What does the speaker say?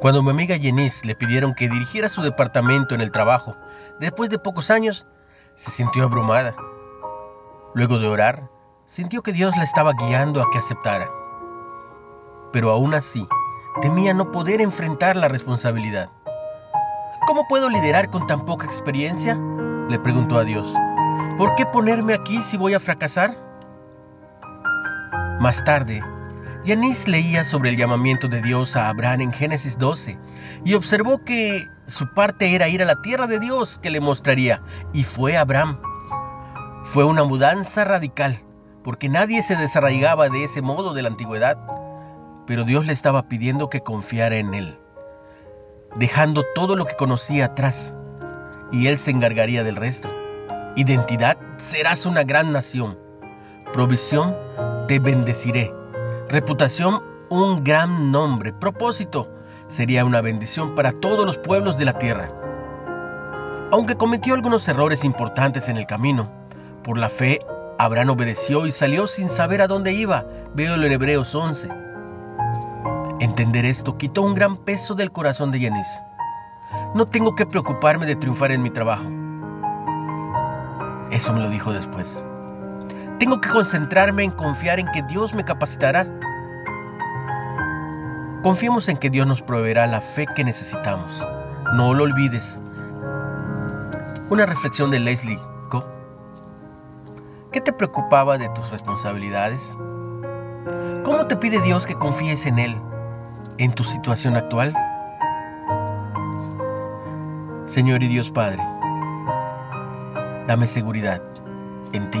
Cuando mi amiga Jenice le pidieron que dirigiera su departamento en el trabajo, después de pocos años, se sintió abrumada. Luego de orar, sintió que Dios la estaba guiando a que aceptara. Pero aún así, temía no poder enfrentar la responsabilidad. ¿Cómo puedo liderar con tan poca experiencia? Le preguntó a Dios. ¿Por qué ponerme aquí si voy a fracasar? Más tarde, Yanis leía sobre el llamamiento de Dios a Abraham en Génesis 12 y observó que su parte era ir a la tierra de Dios que le mostraría, y fue Abraham. Fue una mudanza radical, porque nadie se desarraigaba de ese modo de la antigüedad, pero Dios le estaba pidiendo que confiara en él, dejando todo lo que conocía atrás, y él se encargaría del resto. Identidad, serás una gran nación. Provisión, te bendeciré Reputación, un gran nombre. Propósito, sería una bendición para todos los pueblos de la tierra. Aunque cometió algunos errores importantes en el camino, por la fe, Abraham obedeció y salió sin saber a dónde iba. Veo en Hebreos 11. Entender esto quitó un gran peso del corazón de Yanis. No tengo que preocuparme de triunfar en mi trabajo. Eso me lo dijo después. Tengo que concentrarme en confiar en que Dios me capacitará. Confiemos en que Dios nos proveerá la fe que necesitamos. No lo olvides. Una reflexión de Leslie Co. ¿Qué te preocupaba de tus responsabilidades? ¿Cómo te pide Dios que confíes en Él en tu situación actual? Señor y Dios Padre, dame seguridad en ti